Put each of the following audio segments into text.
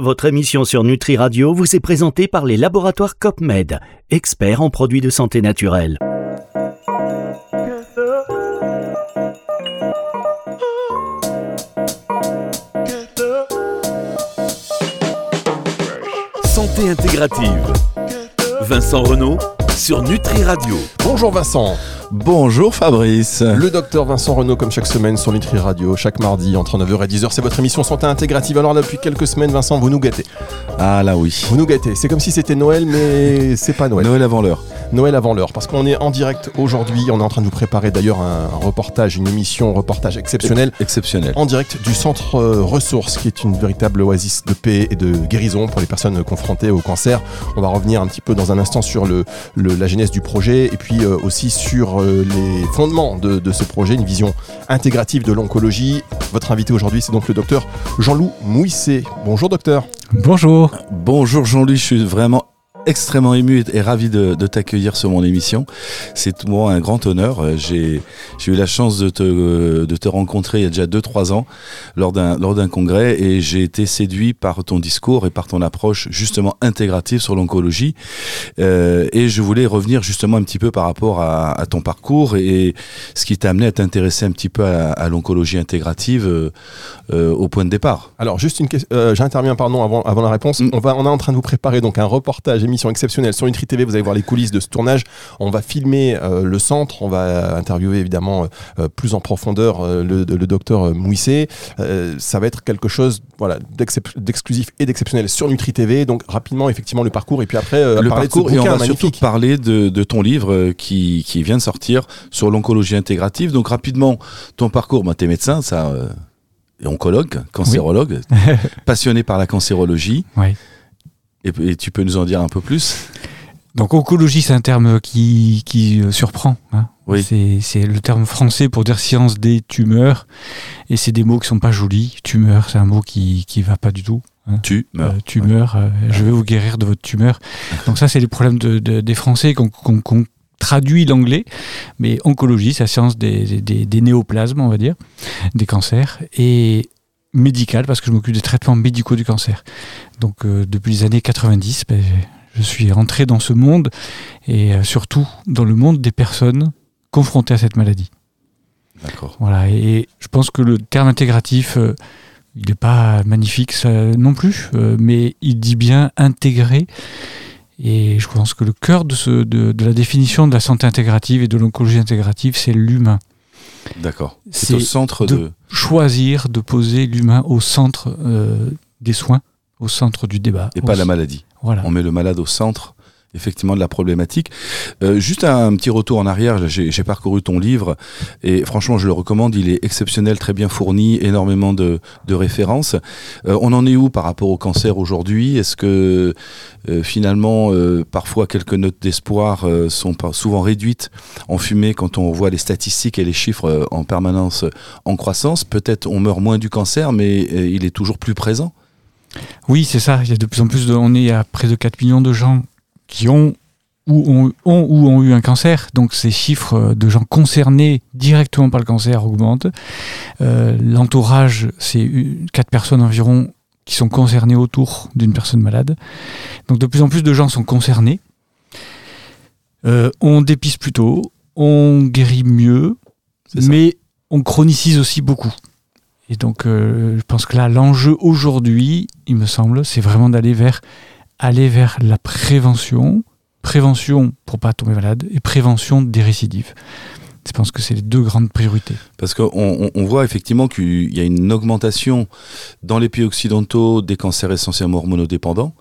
Votre émission sur Nutri Radio vous est présentée par les laboratoires COPMED, experts en produits de santé naturelle. Santé intégrative. Vincent Renault sur Nutri Radio. Bonjour Vincent. Bonjour Fabrice. Le docteur Vincent Renault, comme chaque semaine sur Nutri Radio, chaque mardi entre 9h et 10h, c'est votre émission Santé Intégrative. Alors là, depuis quelques semaines, Vincent, vous nous gâtez. Ah là oui. Vous nous gâtez. C'est comme si c'était Noël, mais c'est pas Noël. Noël avant l'heure. Noël avant l'heure, parce qu'on est en direct aujourd'hui. On est en train de vous préparer d'ailleurs un, reportage, une émission, un reportage exceptionnel. Exceptionnel. En direct du centre euh, Ressources, qui est une véritable oasis de paix et de guérison pour les personnes confrontées au cancer. On va revenir un petit peu dans un instant sur le, la genèse du projet et puis euh, aussi sur euh, les fondements de, de, ce projet, une vision intégrative de l'oncologie. Votre invité aujourd'hui, c'est donc le docteur Jean-Loup Mouissé. Bonjour docteur. Bonjour. Bonjour Jean-Louis, je suis vraiment extrêmement ému et, ravi de, t'accueillir sur mon émission. C'est pour moi un grand honneur. Euh, j'ai eu la chance de te, de te rencontrer il y a déjà 2-3 ans lors d'un congrès et j'ai été séduit par ton discours et par ton approche justement intégrative sur l'oncologie. Euh, et je voulais revenir justement un petit peu par rapport à, ton parcours et, ce qui t'a amené à t'intéresser un petit peu à, l'oncologie intégrative euh, au point de départ. Alors juste une question, j'interviens pardon avant, avant la réponse. Mm. On, va, on est en train de vous préparer donc un reportage émission exceptionnelle sur Nutri TV. Vous allez voir les coulisses de ce tournage. On va filmer euh, le centre. On va interviewer évidemment euh, euh, plus en profondeur le, docteur Mouissé. ça va être quelque chose voilà, d'exclusif et d'exceptionnel sur Nutri TV. Donc rapidement, effectivement, le parcours. Et puis après, le parcours. et on va surtout parler de, de ton livre qui, qui, vient de sortir sur l'oncologie intégrative. Donc rapidement, ton parcours, bah, tu es médecin, ça oncologue, cancérologue, passionné par la cancérologie. Oui. Et, tu peux nous en dire un peu plus? Donc oncologie, c'est un terme qui, qui euh, surprend. Hein. Oui. C'est le terme français pour dire science des tumeurs. Et c'est des mots qui sont pas jolis. Tumeur, c'est un mot qui ne va pas du tout. Hein. Tumeur. Euh, tumeur, euh, je vais vous guérir de votre tumeur. Donc ça, c'est les problèmes de, des Français qu'on traduit l'anglais. Mais oncologie, c'est la science des, des, des, néoplasmes, on va dire, des cancers. Et médical parce que je m'occupe des traitements médicaux du cancer. Donc euh, depuis les années 90, ben, je suis rentré dans ce monde et euh, surtout dans le monde des personnes confrontées à cette maladie. D'accord. Voilà, et je pense que le terme intégratif, euh, il n'est pas magnifique non plus, mais il dit bien intégrer. Et je pense que le cœur de, ce, de, de la définition de la santé intégrative et de l'oncologie intégrative, c'est l'humain. D'accord. C'est au centre de, choisir de poser l'humain au centre euh, des soins, au centre du débat. Et pas la maladie. Voilà. On met le malade au centre effectivement de la problématique. Euh, juste un, petit retour en arrière, j'ai parcouru ton livre et franchement je le recommande, il est exceptionnel, très bien fourni, énormément de, références. Euh, on en est où par rapport au cancer aujourd'hui? Est-ce que euh, finalement parfois quelques notes d'espoir sont souvent réduites en fumée quand on voit les statistiques et les chiffres en permanence en croissance? Peut-être on meurt moins du cancer mais il est toujours plus présent? Oui, c'est ça. Il y a de plus en plus de. On est à près de 4 millions de gens qui ont ou ont, ou ont eu un cancer. Donc ces chiffres de gens concernés directement par le cancer augmentent. Euh, l'entourage, c'est quatre personnes environ qui sont concernées autour d'une personne malade. Donc de plus en plus de gens sont concernés. Euh, on dépiste plus tôt, on guérit mieux, mais on chronicise aussi beaucoup. Et donc euh, je pense que là, l'enjeu aujourd'hui, il me semble, c'est vraiment d'aller vers aller vers la prévention, prévention pour pas tomber malade et prévention des récidives. Je pense que c'est les deux grandes priorités. Parce qu'on on voit effectivement qu'il y a une augmentation dans les pays occidentaux des cancers essentiellement hormonodépendants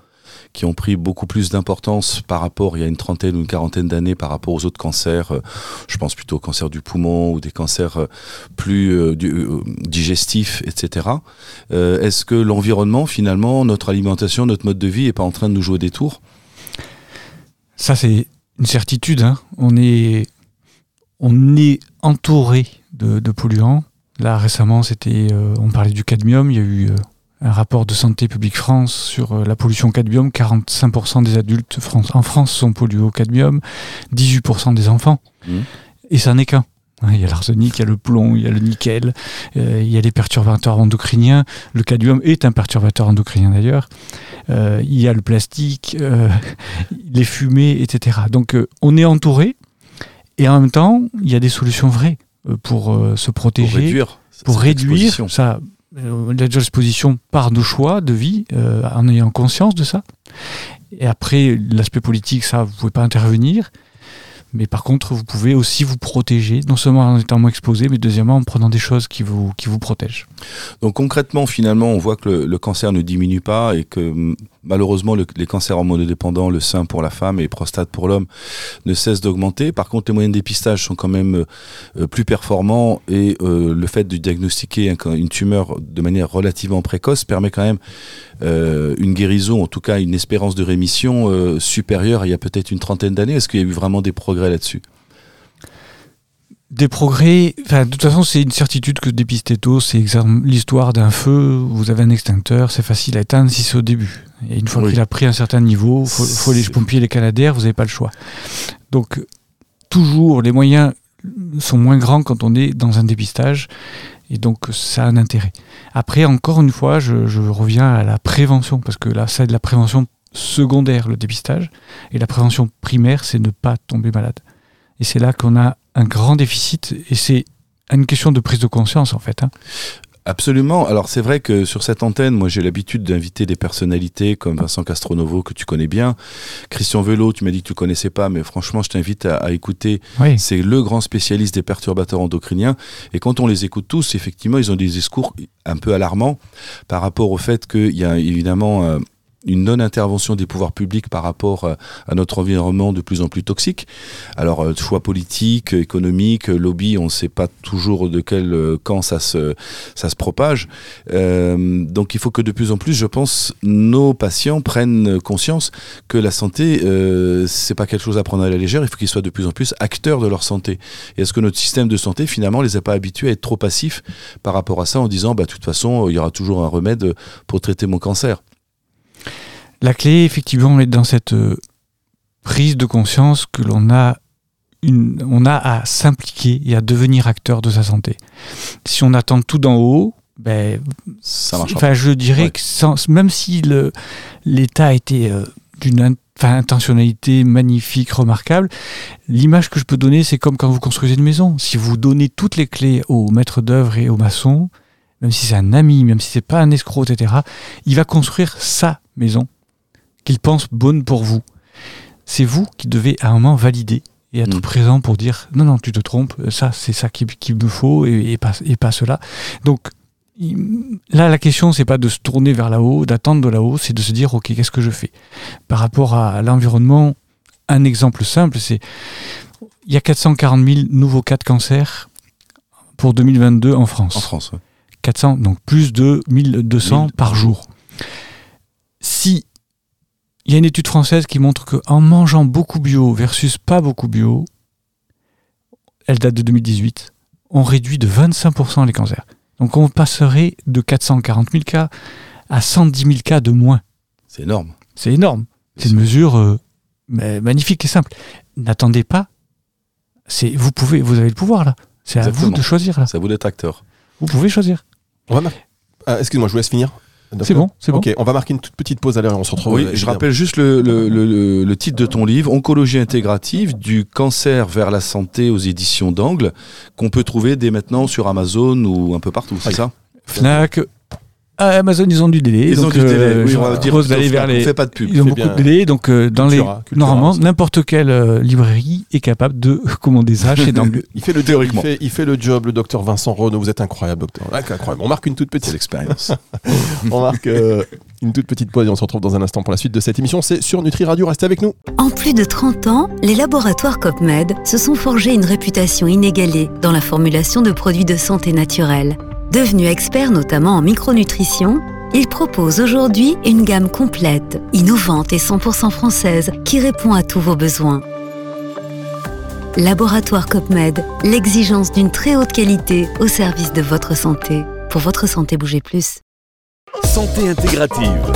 qui ont pris beaucoup plus d'importance par rapport il y a une trentaine ou une quarantaine d'années par rapport aux autres cancers. Euh, je pense plutôt au cancer du poumon ou des cancers euh, plus euh, digestifs, etc. Est-ce que l'environnement, finalement, notre alimentation, notre mode de vie n'est pas en train de nous jouer des tours? Ça, c'est une certitude. Hein. On, est, on est entouré de, polluants. Là, récemment, c'était, on parlait du cadmium. Il y a eu un rapport de Santé publique France sur euh, la pollution cadmium. 45% des adultes en France sont pollués au cadmium, 18% des enfants. Mmh. Et ça n'est qu'un. Hein, Il y a l'arsenic, il y a le plomb, il y a le nickel, euh, il y a les perturbateurs endocriniens. Le cadmium est un perturbateur endocrinien d'ailleurs. Euh, il y a le plastique, euh, les fumées, etc. Donc on est entouré et en même temps, il y a des solutions vraies pour se Pour protéger, réduire. pour réduire ça. Euh, L'exposition par nos choix de vie, euh, en ayant conscience de ça. Et après, l'aspect politique, ça, vous pouvez pas intervenir. Mais par contre, vous pouvez aussi vous protéger, non seulement en étant moins exposé, mais deuxièmement en prenant des choses qui vous, qui vous protègent. Donc concrètement, finalement, on voit que le, le cancer ne diminue pas et que malheureusement, le- les cancers hormonodépendants, le sein pour la femme et prostate pour l'homme, ne cessent d'augmenter. Par contre, les moyens de dépistage sont quand même euh, plus performants et euh, le fait de diagnostiquer un- une tumeur de manière relativement précoce permet quand même euh, une guérison, en tout cas une espérance de rémission supérieure à il y a peut-être une trentaine d'années. Est-ce qu'il y a eu vraiment des progrès là-dessus? Des progrès, enfin, de toute façon, c'est une certitude que dépister tôt, c'est l'histoire d'un feu, vous avez un extincteur, c'est facile à éteindre si c'est au début. Et une fois Oui. qu'il a pris un certain niveau, il faut, faut les pompiers, les canadaires, vous n'avez pas le choix. Donc, toujours, les moyens sont moins grands quand on est dans un dépistage, et donc ça a un intérêt. Après, encore une fois, je, je reviens à la prévention, parce que là, c'est de la prévention secondaire, le dépistage, et la prévention primaire, c'est ne pas tomber malade. Et c'est là qu'on a un grand déficit, et c'est une question de prise de conscience, en fait. hein. Absolument. Alors c'est vrai que sur cette antenne, moi j'ai l'habitude d'inviter des personnalités comme Vincent Castronovo que tu connais bien, Christian Velo, tu m'as dit que tu connaissais pas, mais franchement je t'invite à, à écouter. Oui. C'est le grand spécialiste des perturbateurs endocriniens. Et quand on les écoute tous, effectivement, ils ont des discours un peu alarmants par rapport au fait qu'il y a évidemment euh, une non-intervention des pouvoirs publics par rapport euh, à notre environnement de plus en plus toxique. Alors, euh, choix politiques, économiques, lobby, on ne sait pas toujours de quel euh, camp ça se, ça se propage. Euh, donc, il faut que de plus en plus, je pense, nos patients prennent conscience que la santé, euh, c'est pas quelque chose à prendre à la légère. Il faut qu'ils soient de plus en plus acteurs de leur santé. Et est-ce que notre système de santé, finalement, les a pas habitués à être trop passifs par rapport à ça en disant, bah, de toute façon, il y aura toujours un remède pour traiter mon cancer? La clé, effectivement, est dans cette euh, prise de conscience que l'on a, une, on a à s'impliquer et à devenir acteur de sa santé. Si on attend tout d'en haut, ben, Ça marche. enfin, je dirais Ouais. que sans- même si l'État a été euh, d'une enfin, intentionnalité magnifique, remarquable, l'image que je peux donner, c'est comme quand vous construisez une maison. Si vous donnez toutes les clés au maître d'œuvre et au maçon, même si c'est un ami, même si c'est pas un escroc, etc., il va construire sa maison qu'il pense bonne pour vous. C'est vous qui devez à un moment valider et être Mm. présent pour dire non, non, tu te trompes, ça, c'est ça qu'il qu'il me faut et, et pas, et pas cela. Donc, là, la question, c'est pas de se tourner vers là-haut, d'attendre de là-haut, c'est de se dire, OK, qu'est-ce que je fais? Par rapport à l'environnement, un exemple simple, c'est il y a 440 000 nouveaux cas de cancer pour 2022 en France. En France, ouais. 400, donc plus de 1200 1000 par jour. Si il y a une étude française qui montre qu'en mangeant beaucoup bio versus pas beaucoup bio, elle date de 2018, on réduit de 25% les cancers. Donc on passerait de 440 000 cas à 110 000 cas de moins. c'est énorme. C'est énorme. C'est une mesure euh, mais magnifique et simple. N'attendez pas. C'est vous pouvez, vous avez le pouvoir là. C'est à vous de choisir là. Ça vous d'être acteur. Vous pouvez choisir. Ah, Excuse-moi, je vous laisse finir. C'est bon, c'est bon. Ok, on va marquer une toute petite pause à l'heure et on se retrouve. Oui, je évidemment. rappelle juste le, le- le- le- le titre de ton livre, Oncologie intégrative, du cancer vers la santé aux éditions d'Angle, qu'on peut trouver dès maintenant sur Amazon ou un peu partout, c'est Oui. ça? Fnac. Amazon, ils ont du délai. Ils donc, ont du délai, euh, oui, je on va dire d'aller vers Fnac, on les. fait pas de pub. Ils ont beaucoup bien. de délai, donc euh, dans Cultura, les. Cultura Normalement, n'importe quelle euh, librairie est capable de commander ça chez Dangle. Il fait le Théoriquement. Il fait, il fait le job, le docteur Vincent Renaud. Vous êtes incroyable, docteur. Ah, incroyable. On marque une toute petite. l'expérience. On marque euh, une toute petite pause et on se retrouve dans un instant pour la suite de cette émission. C'est sur Nutri Radio. Restez avec nous. En plus de 30 ans, les laboratoires COPMED se sont forgés une réputation inégalée dans la formulation de produits de santé naturelle. Devenus experts notamment en micronutrition, ils proposent aujourd'hui une gamme complète, innovante et 100% française qui répond à tous vos besoins. Laboratoire COPMED, l'exigence d'une très haute qualité au service de votre santé. Pour votre santé, bougez plus. Santé intégrative.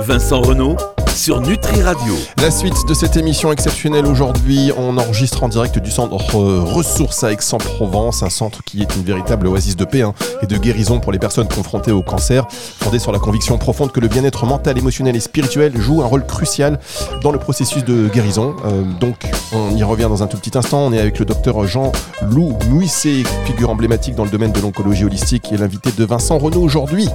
Vincent Renault sur Nutri Radio. La suite de cette émission exceptionnelle aujourd'hui, on enregistre en direct du centre Ressources à Aix-en-Provence, un centre qui est une véritable oasis de paix hein, et de guérison pour les personnes confrontées au cancer, fondé sur la conviction profonde que le bien-être mental, émotionnel et spirituel joue un rôle crucial dans le processus de guérison. Euh, donc on y revient dans un tout petit instant, on est avec le docteur Jean-Loup Mouissé, figure emblématique dans le domaine de l'oncologie holistique et l'invité de Vincent Renaud aujourd'hui.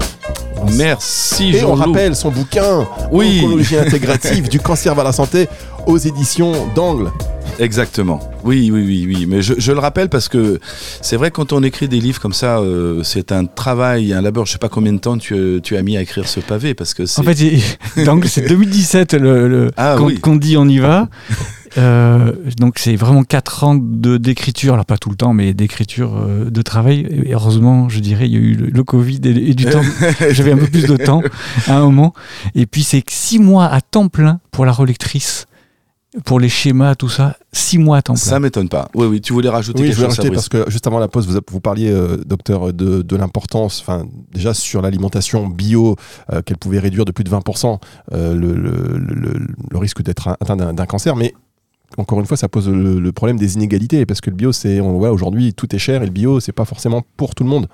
Merci Et on rappelle son bouquin Oui. Oncologie intégrative du cancer vers la santé aux éditions d'Angle. Exactement. Oui, oui, oui, oui. Mais je, je le rappelle parce que c'est vrai quand on écrit des livres comme ça, euh, c'est un travail, un labeur. Je sais pas combien de temps tu, tu as mis à écrire ce pavé parce que c'est. En fait, donc c'est 2017 le, le- Ah qu'on oui. qu'on dit on y va. Euh, donc c'est vraiment 4 ans de d'écriture, alors pas tout le temps, mais d'écriture euh, de travail. Et heureusement, je dirais, il y a eu le, le Covid et, et du temps. J'avais un peu plus de temps à un moment. Et puis c'est 6 mois à temps plein pour la relectrice, pour les schémas, tout ça. 6 mois à temps plein. ça m'étonne pas. Oui, oui. Tu voulais rajouter Oui, je voulais chose, rajouter parce que juste avant la pause, vous, vous parliez, euh, docteur, de, de l'importance, enfin, déjà sur l'alimentation bio, euh, qu'elle pouvait réduire de plus de 20% euh, le, le- le- le risque d'être atteint d'un d'un cancer, mais encore une fois, ça pose le, le problème des inégalités parce que le bio, c'est, on voit aujourd'hui, tout est cher et le bio, c'est pas forcément pour tout le monde.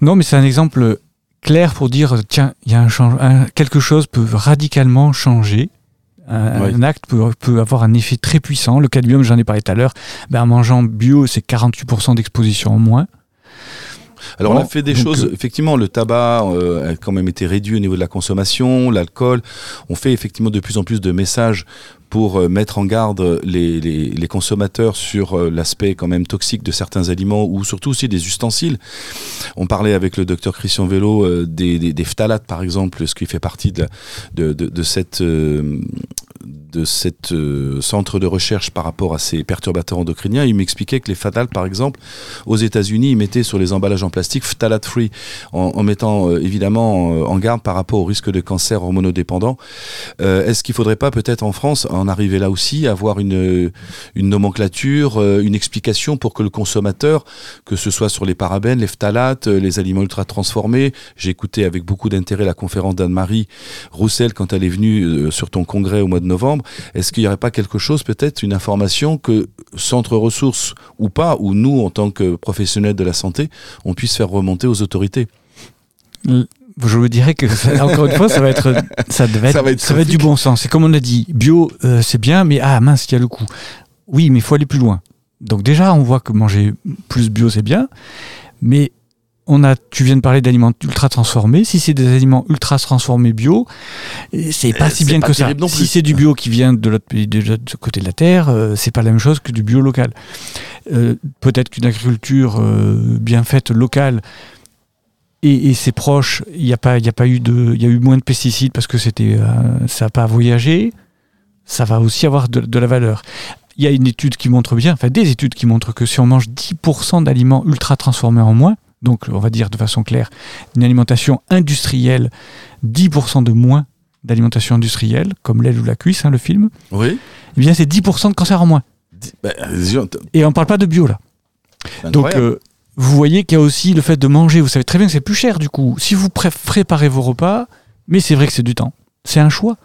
Non, mais c'est un exemple clair pour dire tiens, il y a un change, un- quelque chose peut radicalement changer. Un, Oui. un acte peut, peut avoir un effet très puissant. Le cadmium, j'en ai parlé tout à l'heure. Ben, en mangeant bio, c'est 48% d'exposition en moins. Alors Bon, on a fait des choses, euh, effectivement, le tabac euh, a quand même été réduit au niveau de la consommation, l'alcool. On fait effectivement de plus en plus de messages pour euh, mettre en garde les, consommateurs sur euh, l'aspect quand même toxique de certains aliments ou surtout aussi des ustensiles. On parlait avec le docteur Christian Vélo euh, des, des, phtalates par exemple, ce qui fait partie de, de, de, cette... centre de recherche par rapport à ces perturbateurs endocriniens, il m'expliquait que les phtalates, par exemple, aux États-Unis, ils mettaient sur les emballages en plastique phthalate free, en, mettant évidemment en garde par rapport au risque de cancer hormonodépendant. Euh, Est-ce qu'il faudrait pas peut-être en France en arriver là aussi, avoir une, une nomenclature, euh, une explication pour que le consommateur, que ce soit sur les parabènes, les phtalates, euh, les aliments ultra transformés, j'ai écouté avec beaucoup d'intérêt la conférence d'Anne-Marie Roussel quand elle est venue euh, sur ton congrès au mois de novembre. Est-ce qu'il n'y aurait pas quelque chose, peut-être une information que Centre Ressources ou pas, ou nous en tant que professionnels de la santé, on puisse faire remonter aux autorités? Je vous dirais que, ça- encore une fois, ça va être, ça va être, Ça va être ça va être du bon sens. C'est comme on a dit, bio, euh, c'est bien, mais ah mince, il y a le coup. Oui, mais il faut aller plus loin. Donc déjà, on voit que manger plus bio, c'est bien, mais on a, tu viens de parler d'aliments ultra transformés. Si c'est des aliments ultra transformés bio, eh, c'est pas Euh, si bien pas que ça. non Si c'est du bio qui vient de l'autre pays, de l'autre côté de la terre, euh, c'est pas la même chose que du bio local. Euh, Peut-être qu'une agriculture euh, bien faite locale et, et ses proches, il n'y a pas, il y a pas eu de, il y a eu moins de pesticides parce que c'était, euh, ça n'a pas voyagé. Ça va aussi avoir de, de la valeur. Il y a une étude qui montre bien, enfin des études qui montrent que si on mange 10% d'aliments ultra transformés en moins, donc on va dire de façon claire, une alimentation industrielle, 10% de moins d'alimentation industrielle, comme l'aile ou la cuisse, hein, le film, Oui. eh bien c'est 10% de cancer en moins. Ben, Et on ne parle pas de bio là. Donc, euh, vous voyez qu'il y a aussi le fait de manger. Vous savez très bien que c'est plus cher du coup. Si vous pré- préparez vos repas, mais c'est vrai que c'est du temps. C'est un choix.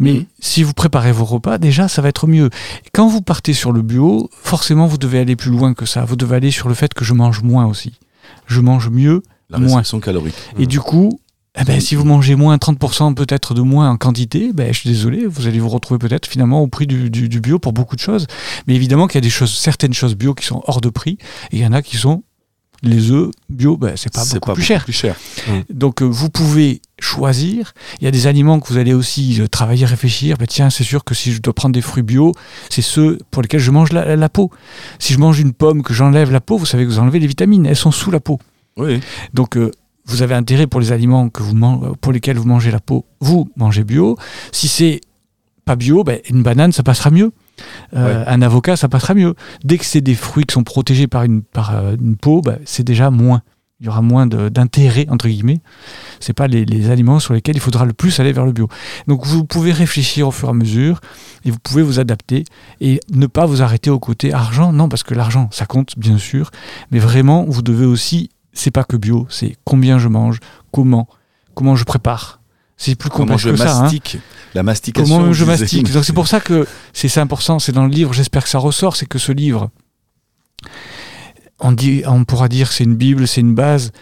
Mais Mhm. si vous préparez vos repas, déjà, ça va être mieux. Quand vous partez sur le bio, forcément, vous devez aller plus loin que ça. Vous devez aller sur le fait que je mange moins aussi. Je mange mieux. la moins. calorique. Et du coup, eh ben, si vous mangez moins 30% peut-être de moins en quantité, ben, je suis désolé, vous allez vous retrouver peut-être finalement au prix du, du- du bio pour beaucoup de choses. Mais évidemment qu'il y a des choses, certaines choses bio qui sont hors de prix, et il y en a qui sont les œufs bio, ben, c'est pas beaucoup pas plus cher. plus cher. Donc euh, vous pouvez choisir. Il y a des aliments que vous allez aussi euh, travailler, réfléchir. Ben, tiens, c'est sûr que si je dois prendre des fruits bio, c'est ceux pour lesquels je mange la, la peau. Si je mange une pomme, que j'enlève la peau, vous savez que vous enlevez les vitamines, elles sont sous la peau. Oui. Donc, euh, vous avez intérêt pour les aliments que vous pour lesquels vous mangez la peau, vous mangez bio. Si c'est pas bio, ben, une banane, ça passera mieux. Euh, Un avocat, ça passera mieux. Dès que c'est des fruits qui sont protégés par une, par, euh, une peau, ben, c'est déjà moins. Il y aura moins d'intérêt, entre guillemets. C'est pas les, les aliments sur lesquels il faudra le plus aller vers le bio. Donc, vous pouvez réfléchir au fur et à mesure et vous pouvez vous adapter et ne pas vous arrêter au côté argent. Non, parce que l'argent, ça compte, bien sûr. Mais vraiment, vous devez aussi c'est pas que bio, c'est combien je mange, comment, comment je prépare. C'est plus Comment complexe je que ça. hein. mastique La mastication. Comment je mastique Donc c'est pour ça que c'est ça important, c'est dans le livre, j'espère que ça ressort, c'est que ce livre, on, dit, on pourra dire c'est une Bible, c'est une base.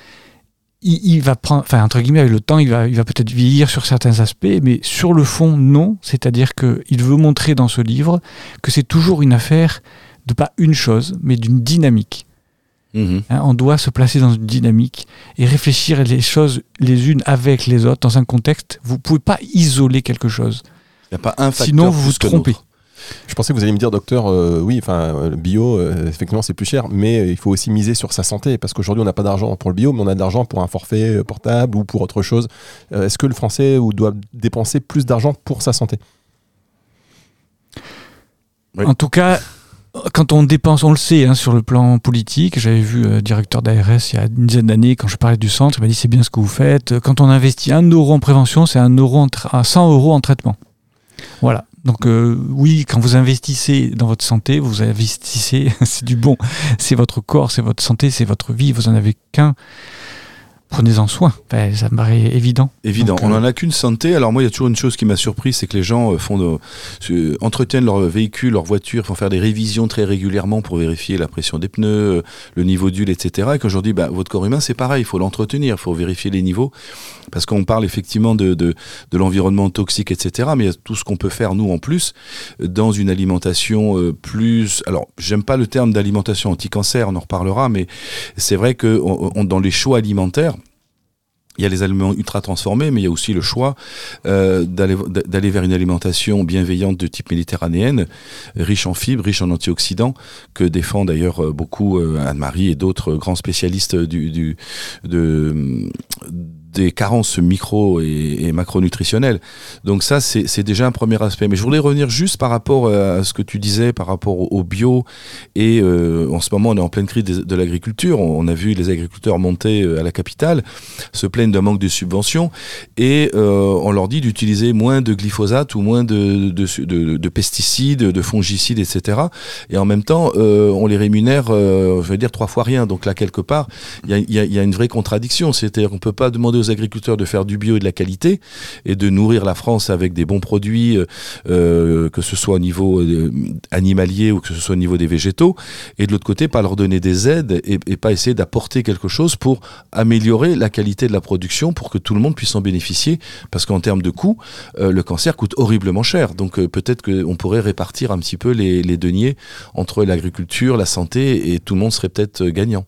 Il, il va prendre, enfin entre guillemets, avec le temps, il va, il va peut-être vieillir sur certains aspects, mais sur le fond, non. C'est-à-dire qu'il veut montrer dans ce livre que c'est toujours une affaire de pas une chose, mais d'une dynamique. Mhm. Hein, on doit se placer dans une dynamique et réfléchir les choses les unes avec les autres dans un contexte. Vous pouvez pas isoler quelque chose. Il n'y a pas un facteur Sinon, vous vous trompez. Je pensais que vous alliez me dire, docteur, euh, oui, enfin, euh, le bio, euh, effectivement, c'est plus cher, mais il faut aussi miser sur sa santé, parce qu'aujourd'hui, on n'a pas d'argent pour le bio, mais on a de l'argent pour un forfait portable ou pour autre chose. Euh, Est-ce que le Français ou doit dépenser plus d'argent pour sa santé? Oui. En tout cas, quand on dépense, on le sait, hein, sur le plan politique, j'avais vu euh, directeur d'ARS il y a une dizaine d'années, quand je parlais du centre, il m'a dit c'est bien ce que vous faites. Quand on investit un euro en prévention, c'est un euro en tra- à 100 euros en traitement. Voilà. Donc euh, oui, quand vous investissez dans votre santé, vous investissez, c'est du bon. C'est votre corps, c'est votre santé, c'est votre vie. Vous en avez qu'un. Prenez-en soin. Enfin, ça me paraît évident. Évident. Donc, on euh, n'en a qu'une santé. Alors moi, il y a toujours une chose qui m'a surpris, c'est que les gens euh, font de- entretiennent leur véhicule, leur voiture, font faire des révisions très régulièrement pour vérifier la pression des pneus, euh, le niveau d'huile, etc. Et qu'aujourd'hui, bah, votre corps humain, c'est pareil. Il faut l'entretenir, il faut vérifier les niveaux, parce qu'on parle effectivement de, de, de l'environnement toxique, etc. Mais il y a tout ce qu'on peut faire nous en plus euh, dans une alimentation euh, plus. Alors, j'aime pas le terme d'alimentation anti-cancer, on en reparlera, mais c'est vrai que on- on- dans les choix alimentaires. Il y a les aliments ultra transformés, mais il y a aussi le choix euh, d'aller vers une alimentation bienveillante de type méditerranéenne, riche en fibres, riche en antioxydants, que défend d'ailleurs euh, beaucoup euh, Anne-Marie et d'autres grands spécialistes du, des carences micro et, macronutritionnelles. Donc ça, c'est déjà un premier aspect. Mais je voulais revenir juste par rapport euh, à ce que tu disais, par rapport au, bio. Et euh, en ce moment, on est en pleine crise de, l'agriculture. On, a vu les agriculteurs monter euh, à la capitale, se plaignent d'un manque de subventions, et on leur dit d'utiliser moins de glyphosate ou moins de, de, de- de pesticides, de fongicides, etc. Et en même temps, on les rémunère, je vais dire, trois fois rien. Donc là, quelque part, il y a une vraie contradiction. C'est-à-dire qu'on peut pas demander aux agriculteurs de faire du bio et de la qualité et de nourrir la France avec des bons produits, euh, euh, que ce soit au niveau euh, animalier ou que ce soit au niveau des végétaux, et de l'autre côté, pas leur donner des aides et, pas essayer d'apporter quelque chose pour améliorer la qualité de la production pour que tout le monde puisse en bénéficier. Parce qu'en termes de coût, euh, le cancer coûte horriblement cher. Donc peut-être qu'on pourrait répartir un petit peu les, deniers entre l'agriculture, la santé, et tout le monde serait peut-être gagnant.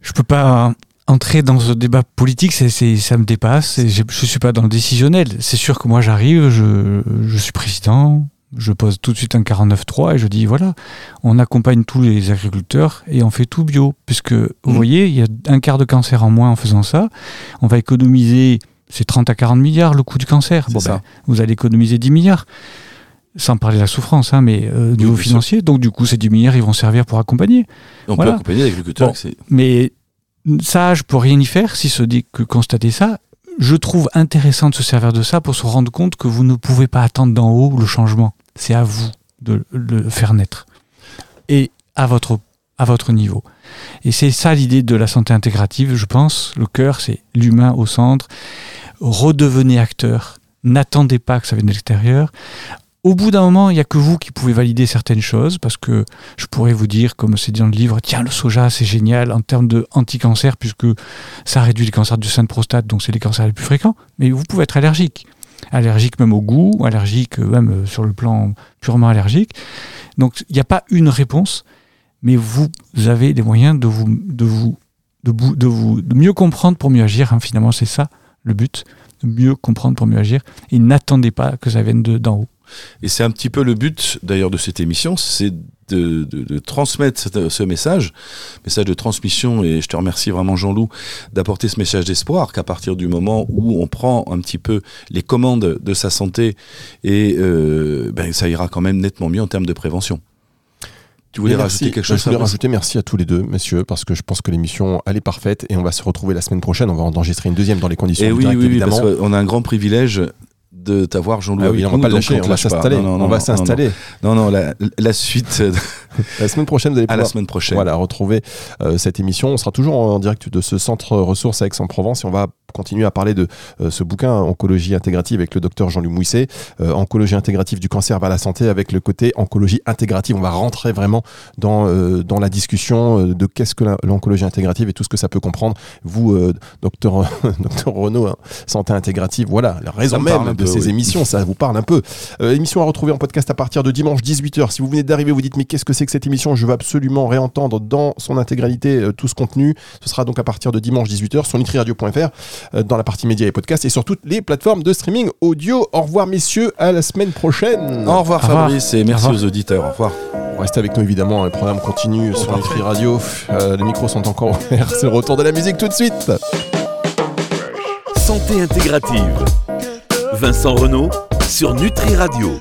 Je peux pas entrer dans ce débat politique, c'est, c'est- ça me dépasse. et Je ne suis pas dans le décisionnel. C'est sûr que moi j'arrive, je, je suis président, je pose tout de suite un 49.3 et je dis voilà, on accompagne tous les agriculteurs et on fait tout bio. Puisque vous Mhm. voyez, il y a un quart de cancer en moins en faisant ça. On va économiser, c'est 30 à 40 milliards le coût du cancer. Bon, ben, vous allez économiser 10 milliards. Sans parler de la souffrance, hein, mais euh, au niveau financier. Donc, du coup, ces 10 milliards, ils vont servir pour accompagner. On Voilà. peut accompagner. Bon. avec ses- Mais ça, je peux rien y faire si ce n'est que constater ça. Je trouve intéressant de se servir de ça pour se rendre compte que vous ne pouvez pas attendre d'en haut le changement. C'est à vous de le faire naître. Et à votre, à votre niveau. Et c'est ça l'idée de la santé intégrative, je pense. Le cœur, c'est l'humain au centre. Redevenez acteur. N'attendez pas que ça vienne de l'extérieur. Au bout d'un moment, il n'y a que vous qui pouvez valider certaines choses, parce que je pourrais vous dire, comme c'est dit dans le livre, tiens, le soja, c'est génial en termes de puisque ça réduit les cancers du sein de prostate, donc c'est les cancers les plus fréquents. Mais vous pouvez être allergique. Allergique même au goût, allergique même euh, sur le plan purement allergique. Donc il n'y a pas une réponse, mais vous avez les moyens de vous, de vous, de mieux comprendre pour mieux agir. hein. Finalement, c'est ça le but, de mieux comprendre pour mieux agir. Et n'attendez pas que ça vienne de- d'en haut. Et c'est un petit peu le but d'ailleurs de cette émission, c'est de, de- de transmettre cette- ce message, message de transmission. Et je te remercie vraiment Jean-Loup d'apporter ce message d'espoir qu'à partir du moment où on prend un petit peu les commandes de sa santé, et euh, ben, ça ira quand même nettement mieux en termes de prévention. Tu voulais rajouter quelque Je chose voulais Fabrice rajouter merci à tous les deux, messieurs, parce que je pense que l'émission, elle est parfaite et on va se retrouver la semaine prochaine. On va enregistrer une deuxième dans les conditions Et du oui, direct, oui, oui, parce qu'on a un grand privilège de t'avoir Jean-Louis. Ah avec oui, on va nous, pas le lâcher, on va s'installer. Non, non, On non, va non, s'installer. Non, non, la, la suite La semaine prochaine, vous allez à la pouvoir semaine prochaine. Voilà, retrouver euh, cette émission. On sera toujours en direct de ce centre ressources à Aix-en-Provence et on va continuer à parler de euh, ce bouquin Oncologie intégrative avec le docteur Jean-Luc Mouisset. Euh, oncologie intégrative du cancer vers la santé avec le côté oncologie intégrative. On va rentrer vraiment dans, dans la discussion de qu'est-ce que l'oncologie intégrative et tout ce que ça peut comprendre. Vous, docteur, docteur Renaud, hein, santé intégrative, voilà, la raison même de peu, ces oui. émissions, ça vous parle un peu. Euh, émission à retrouver en podcast à partir de dimanche 18h. Si vous venez d'arriver, vous dites mais qu'est-ce que c'est que cette émission? Je veux absolument réentendre dans son intégralité euh, tout ce contenu. Ce sera donc à partir de dimanche 18h sur nutriradio.fr euh, dans la partie médias et podcasts et sur toutes les plateformes de streaming audio. Au revoir messieurs, à la semaine prochaine. Au revoir Au revoir. Fabrice et merci aux auditeurs. Au revoir. Restez avec nous évidemment, le programme continue sur Nutri Radio. Euh, les micros sont encore ouverts, c'est le retour de la musique tout de suite. Santé intégrative. Vincent Renault sur Nutri Radio.